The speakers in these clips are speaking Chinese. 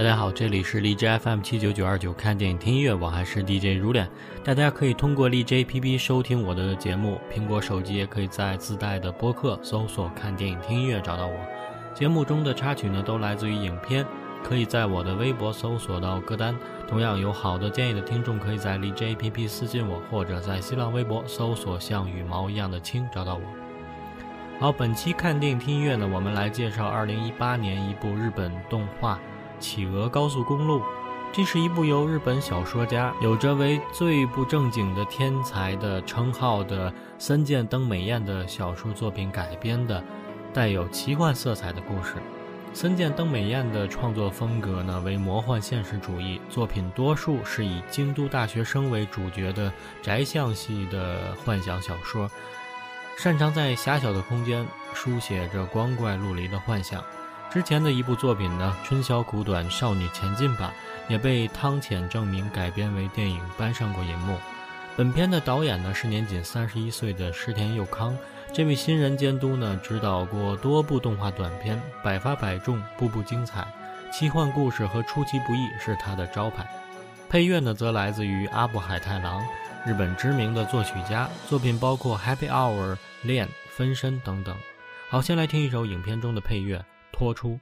大家好，这里是荔枝 FM 七九九二九，看电影听音乐，我还是 DJ 如脸。大家可以通过荔枝 APP 收听我的节目，苹果手机也可以在自带的播客搜索“看电影听音乐”找到我。节目中的插曲呢，都来自于影片，可以在我的微博搜索到歌单。同样有好的建议的听众，可以在荔枝 APP 私信我，或者在新浪微博搜索“像羽毛一样的青”找到我。好，本期看电影听音乐呢，我们来介绍二零一八年一部日本动画。《企鹅高速公路》，这是一部由日本小说家有着为最不正经的天才的称号的森见登美彦的小说作品改编的，带有奇幻色彩的故事。森见登美彦的创作风格呢为魔幻现实主义，作品多数是以京都大学生为主角的宅相系的幻想小说，擅长在狭小的空间书写着光怪陆离的幻想。之前的一部作品呢，《春宵苦短，少女前进吧》也被汤浅证明改编为电影搬上过银幕。本片的导演呢是年仅三十一岁的石田佑康，这位新人监督呢指导过多部动画短片，百发百中，步步精彩。奇幻故事和出其不意是他的招牌。配乐呢则来自于阿部海太郎，日本知名的作曲家，作品包括《Happy Hour》、《恋》、《分身》等等。好，先来听一首影片中的配乐。拖出。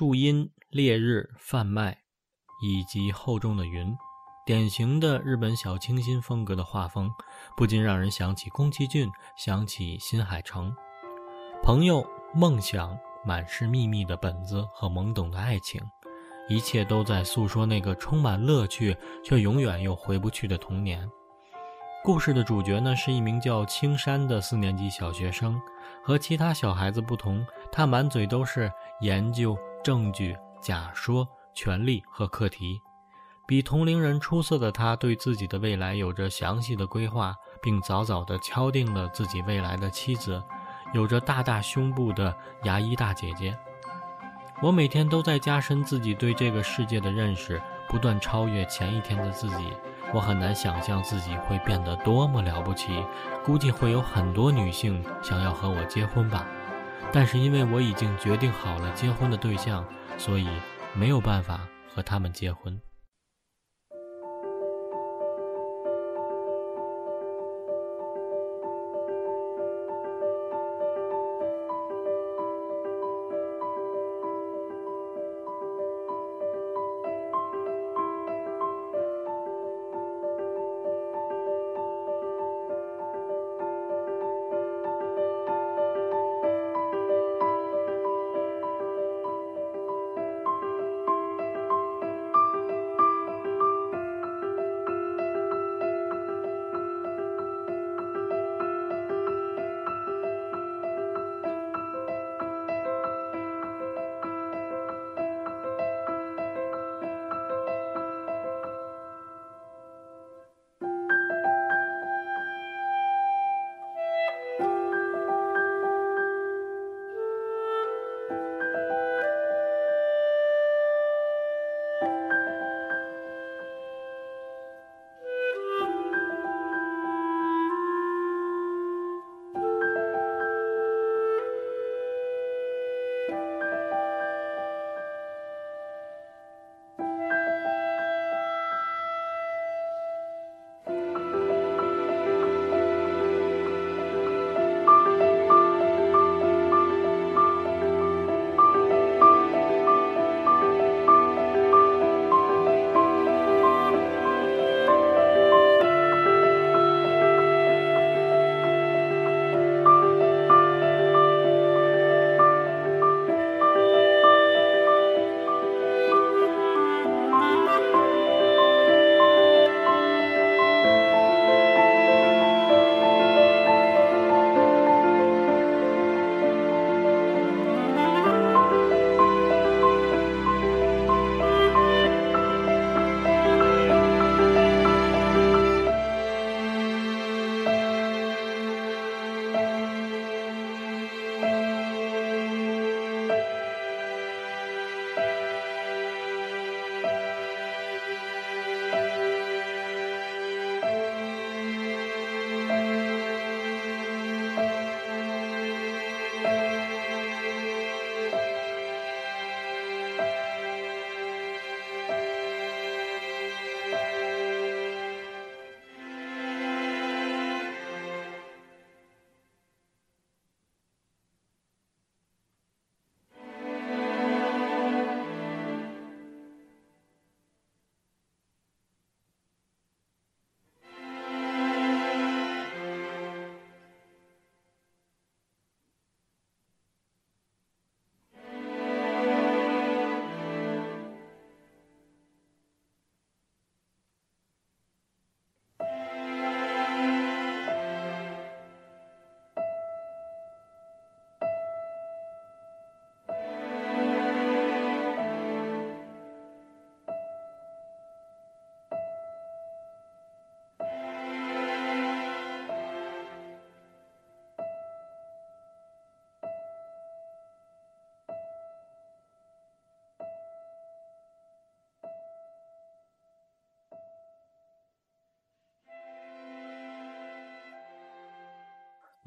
树荫、烈日、贩卖，以及厚重的云，典型的日本小清新风格的画风，不禁让人想起宫崎骏，想起新海诚。朋友、梦想、满是秘密的本子和懵懂的爱情，一切都在诉说那个充满乐趣却永远又回不去的童年。故事的主角呢，是一名叫青山的四年级小学生。和其他小孩子不同，他满嘴都是研究、证据、假说、权利和课题。比同龄人出色的他，对自己的未来有着详细的规划，并早早地敲定了自己未来的妻子，有着大大胸部的牙医大姐姐。我每天都在加深自己对这个世界的认识，不断超越前一天的自己。我很难想象自己会变得多么了不起，估计会有很多女性想要和我结婚吧。但是因为我已经决定好了结婚的对象，所以没有办法和他们结婚。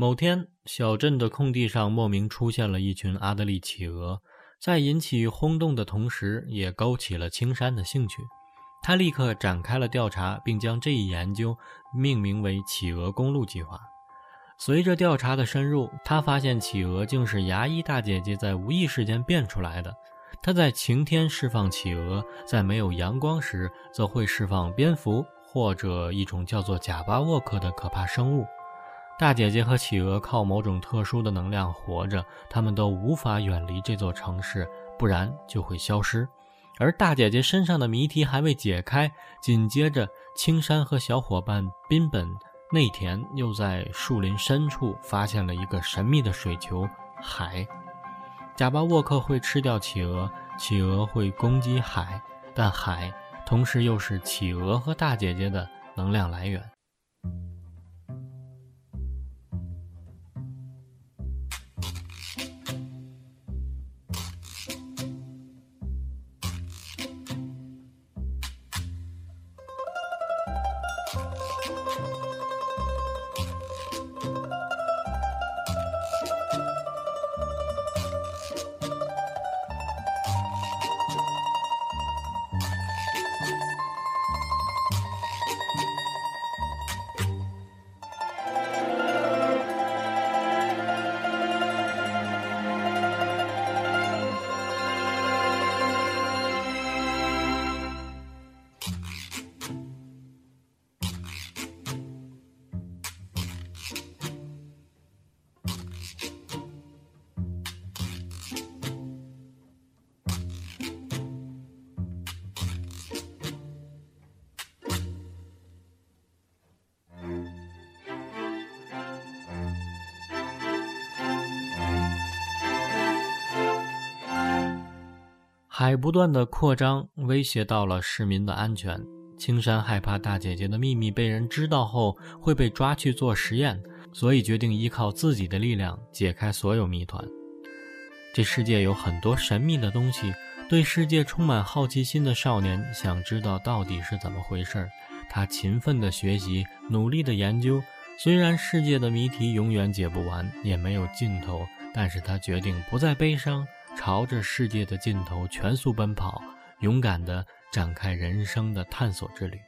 某天，小镇的空地上莫名出现了一群阿德利企鹅，在引起轰动的同时，也勾起了青山的兴趣。他立刻展开了调查，并将这一研究命名为“企鹅公路计划”。随着调查的深入，他发现企鹅竟是牙医大姐姐在无意识间变出来的。她在晴天释放企鹅，在没有阳光时则会释放蝙蝠或者一种叫做贾巴沃克的可怕生物。大姐姐和企鹅靠某种特殊的能量活着，他们都无法远离这座城市，不然就会消失。而大姐姐身上的谜题还未解开，紧接着青山和小伙伴滨本内田又在树林深处发现了一个神秘的水球海。贾巴沃克会吃掉企鹅，企鹅会攻击海，但海同时又是企鹅和大姐姐的能量来源。海不断的扩张，威胁到了市民的安全。青山害怕大姐姐的秘密被人知道后会被抓去做实验，所以决定依靠自己的力量解开所有谜团。这世界有很多神秘的东西，对世界充满好奇心的少年想知道到底是怎么回事。他勤奋的学习，努力的研究。虽然世界的谜题永远解不完，也没有尽头，但是他决定不再悲伤。朝着世界的尽头全速奔跑，勇敢地展开人生的探索之旅。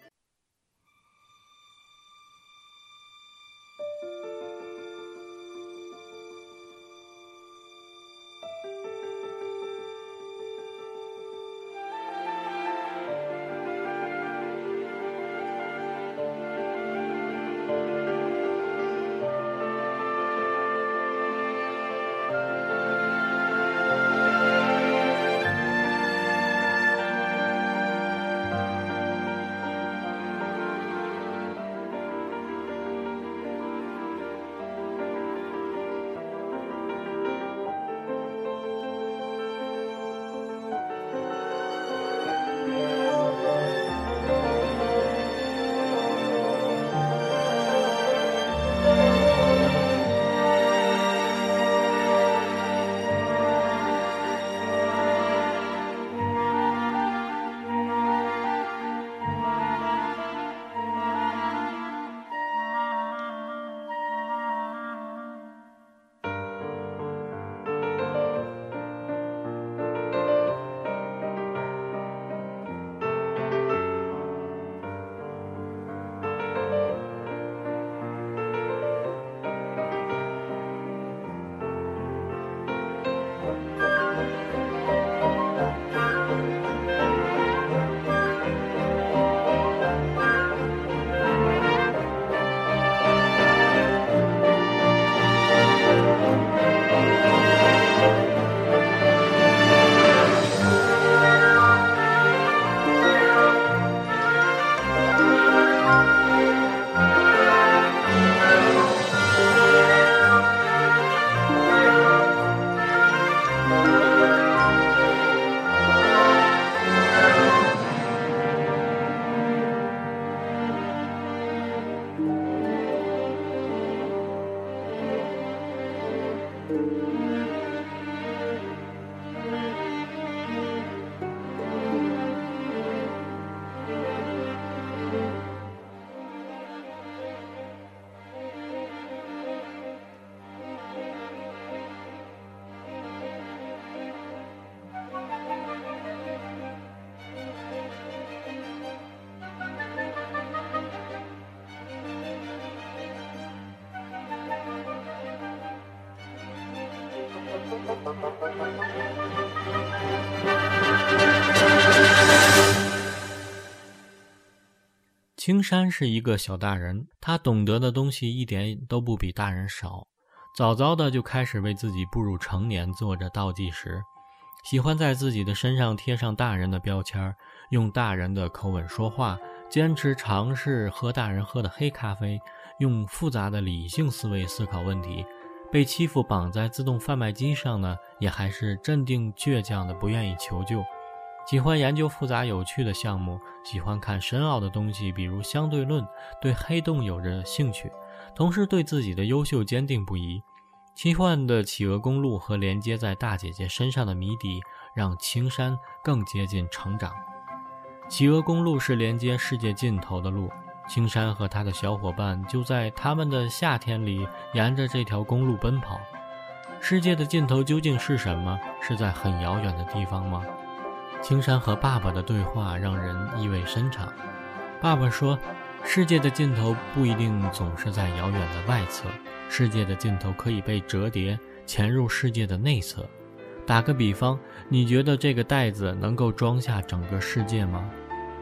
青山是一个小大人，他懂得的东西一点都不比大人少。早早的就开始为自己步入成年做着倒计时，喜欢在自己的身上贴上大人的标签，用大人的口吻说话，坚持尝试喝大人喝的黑咖啡，用复杂的理性思维思考问题。被欺负绑在自动贩卖机上呢，也还是镇定倔强的，不愿意求救。喜欢研究复杂有趣的项目，喜欢看深奥的东西，比如相对论，对黑洞有着兴趣，同时对自己的优秀坚定不移。奇幻的企鹅公路和连接在大姐姐身上的谜底，让青山更接近成长。企鹅公路是连接世界尽头的路。青山和他的小伙伴就在他们的夏天里沿着这条公路奔跑。世界的尽头究竟是什么？是在很遥远的地方吗？青山和爸爸的对话让人意味深长。爸爸说：“世界的尽头不一定总是在遥远的外侧，世界的尽头可以被折叠，潜入世界的内侧。打个比方，你觉得这个袋子能够装下整个世界吗？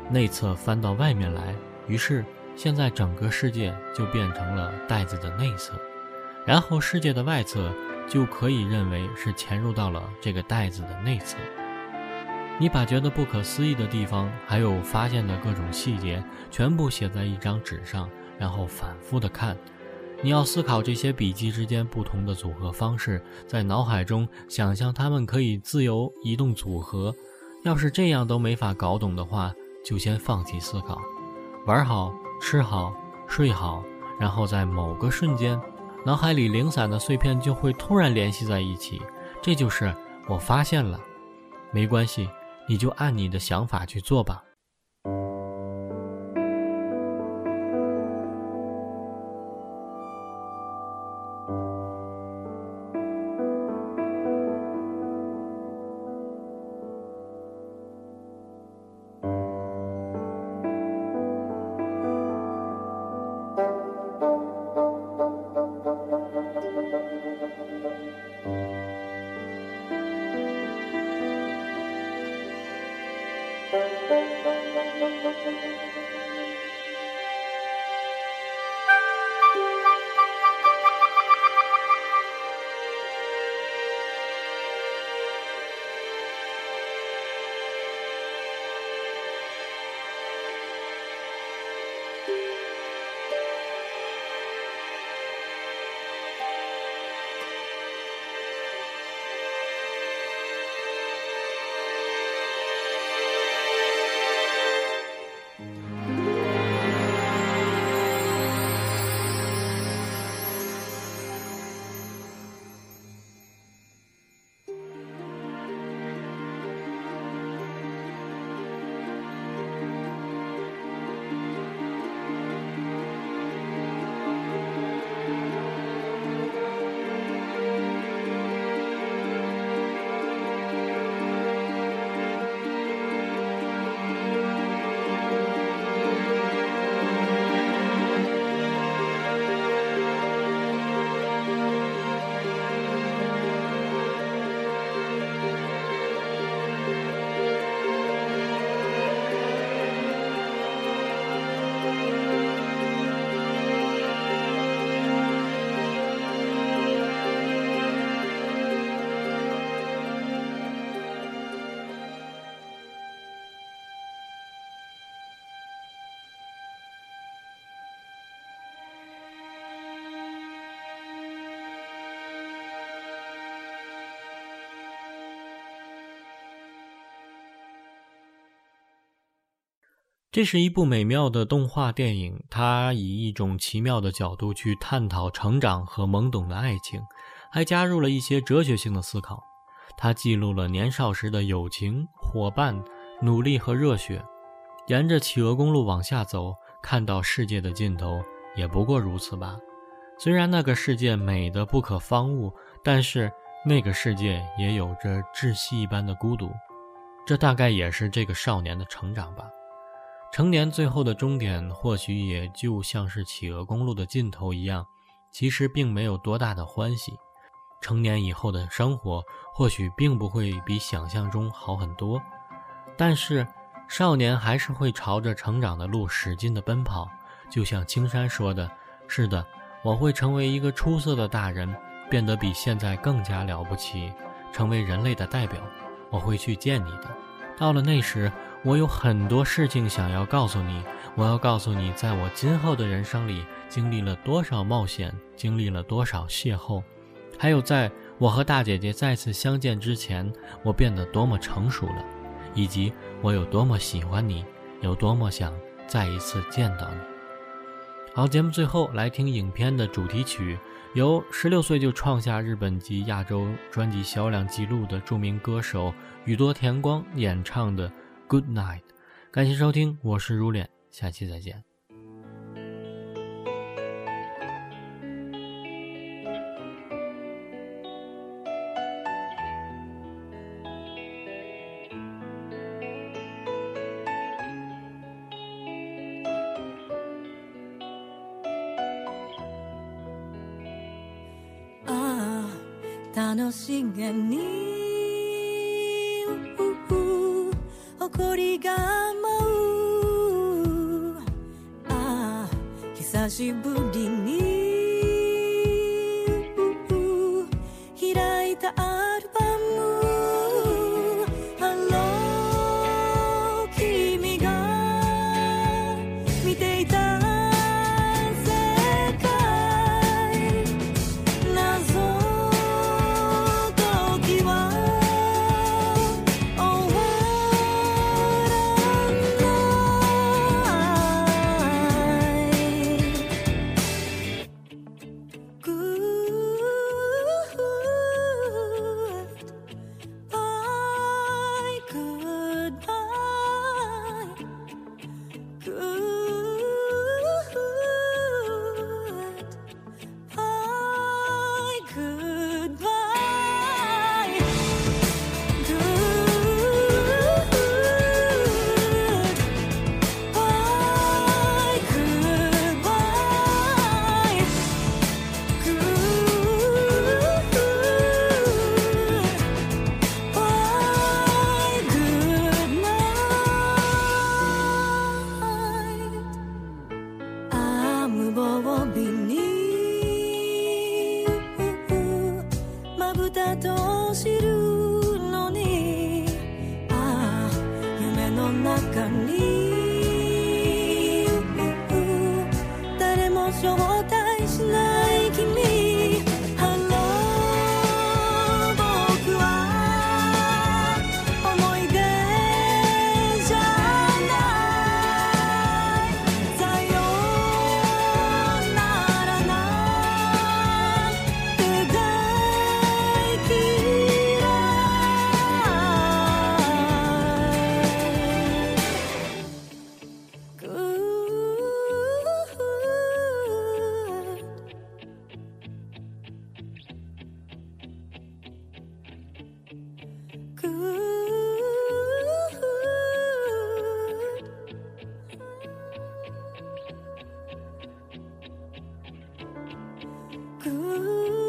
内侧翻到外面来。”于是，现在整个世界就变成了袋子的内侧，然后世界的外侧就可以认为是潜入到了这个袋子的内侧。你把觉得不可思议的地方，还有发现的各种细节，全部写在一张纸上，然后反复的看。你要思考这些笔记之间不同的组合方式，在脑海中想象它们可以自由移动组合。要是这样都没法搞懂的话，就先放弃思考。玩好吃好睡好，然后在某个瞬间，脑海里零散的碎片就会突然联系在一起。这就是我发现了，没关系，你就按你的想法去做吧。这是一部美妙的动画电影，它以一种奇妙的角度去探讨成长和懵懂的爱情，还加入了一些哲学性的思考。它记录了年少时的友情、伙伴、努力和热血。沿着企鹅公路往下走，看到世界的尽头，也不过如此吧。虽然那个世界美得不可方物，但是那个世界也有着窒息一般的孤独。这大概也是这个少年的成长吧。成年最后的终点，或许也就像是企鹅公路的尽头一样，其实并没有多大的欢喜。成年以后的生活，或许并不会比想象中好很多，但是少年还是会朝着成长的路使劲的奔跑。就像青山说的：“是的，我会成为一个出色的大人，变得比现在更加了不起，成为人类的代表。我会去见你的。到了那时。”我有很多事情想要告诉你，我要告诉你，在我今后的人生里经历了多少冒险，经历了多少邂逅。还有在我和大姐姐再次相见之前，我变得多么成熟了，以及我有多么喜欢你，有多么想再一次见到你。好，节目最后来听影片的主题曲，由十六岁就创下日本及亚洲专辑销量纪录的著名歌手宇多田光演唱的《Good Night》。感谢收听，我是如脸，下期再见。楽しげに が舞うああ久しぶりに Ooh.